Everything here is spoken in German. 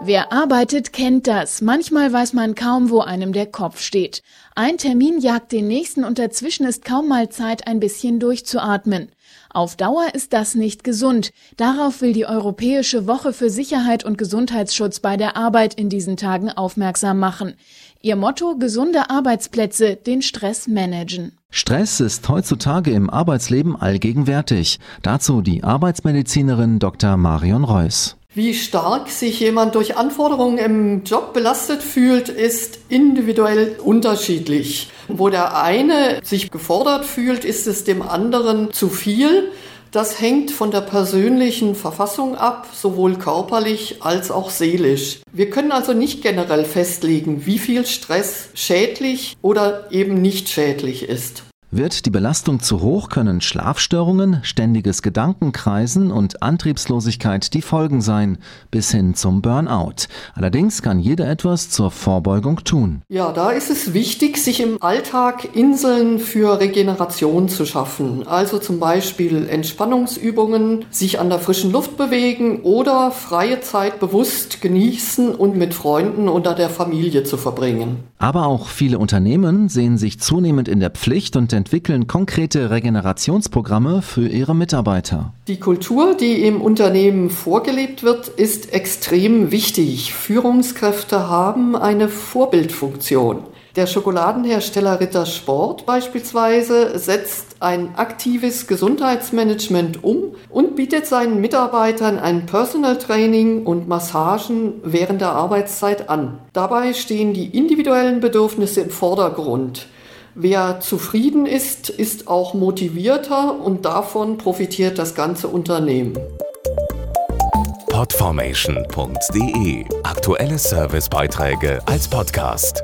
Wer arbeitet, kennt das. Manchmal weiß man kaum, wo einem der Kopf steht. Ein Termin jagt den nächsten und dazwischen ist kaum mal Zeit, ein bisschen durchzuatmen. Auf Dauer ist das nicht gesund. Darauf will die Europäische Woche für Sicherheit und Gesundheitsschutz bei der Arbeit in diesen Tagen aufmerksam machen. Ihr Motto gesunde Arbeitsplätze, den Stress managen. Stress ist heutzutage im Arbeitsleben allgegenwärtig. Dazu die Arbeitsmedizinerin Dr. Marion Reuss. Wie stark sich jemand durch Anforderungen im Job belastet fühlt, ist individuell unterschiedlich. Wo der eine sich gefordert fühlt, ist es dem anderen zu viel. Das hängt von der persönlichen Verfassung ab, sowohl körperlich als auch seelisch. Wir können also nicht generell festlegen, wie viel Stress schädlich oder eben nicht schädlich ist. Wird die Belastung zu hoch, können Schlafstörungen, ständiges Gedankenkreisen und Antriebslosigkeit die Folgen sein, bis hin zum Burnout. Allerdings kann jeder etwas zur Vorbeugung tun. Ja, da ist es wichtig, sich im Alltag Inseln für Regeneration zu schaffen. Also zum Beispiel Entspannungsübungen, sich an der frischen Luft bewegen oder freie Zeit bewusst genießen und mit Freunden oder der Familie zu verbringen. Aber auch viele Unternehmen sehen sich zunehmend in der Pflicht und entwickeln konkrete Regenerationsprogramme für ihre Mitarbeiter. Die Kultur, die im Unternehmen vorgelebt wird, ist extrem wichtig. Führungskräfte haben eine Vorbildfunktion. Der Schokoladenhersteller Ritter Sport beispielsweise setzt ein aktives Gesundheitsmanagement um und bietet seinen Mitarbeitern ein Personal Training und Massagen während der Arbeitszeit an. Dabei stehen die individuellen Bedürfnisse im Vordergrund. Wer zufrieden ist, ist auch motivierter und davon profitiert das ganze Unternehmen. Podformation.de Aktuelle Servicebeiträge als Podcast.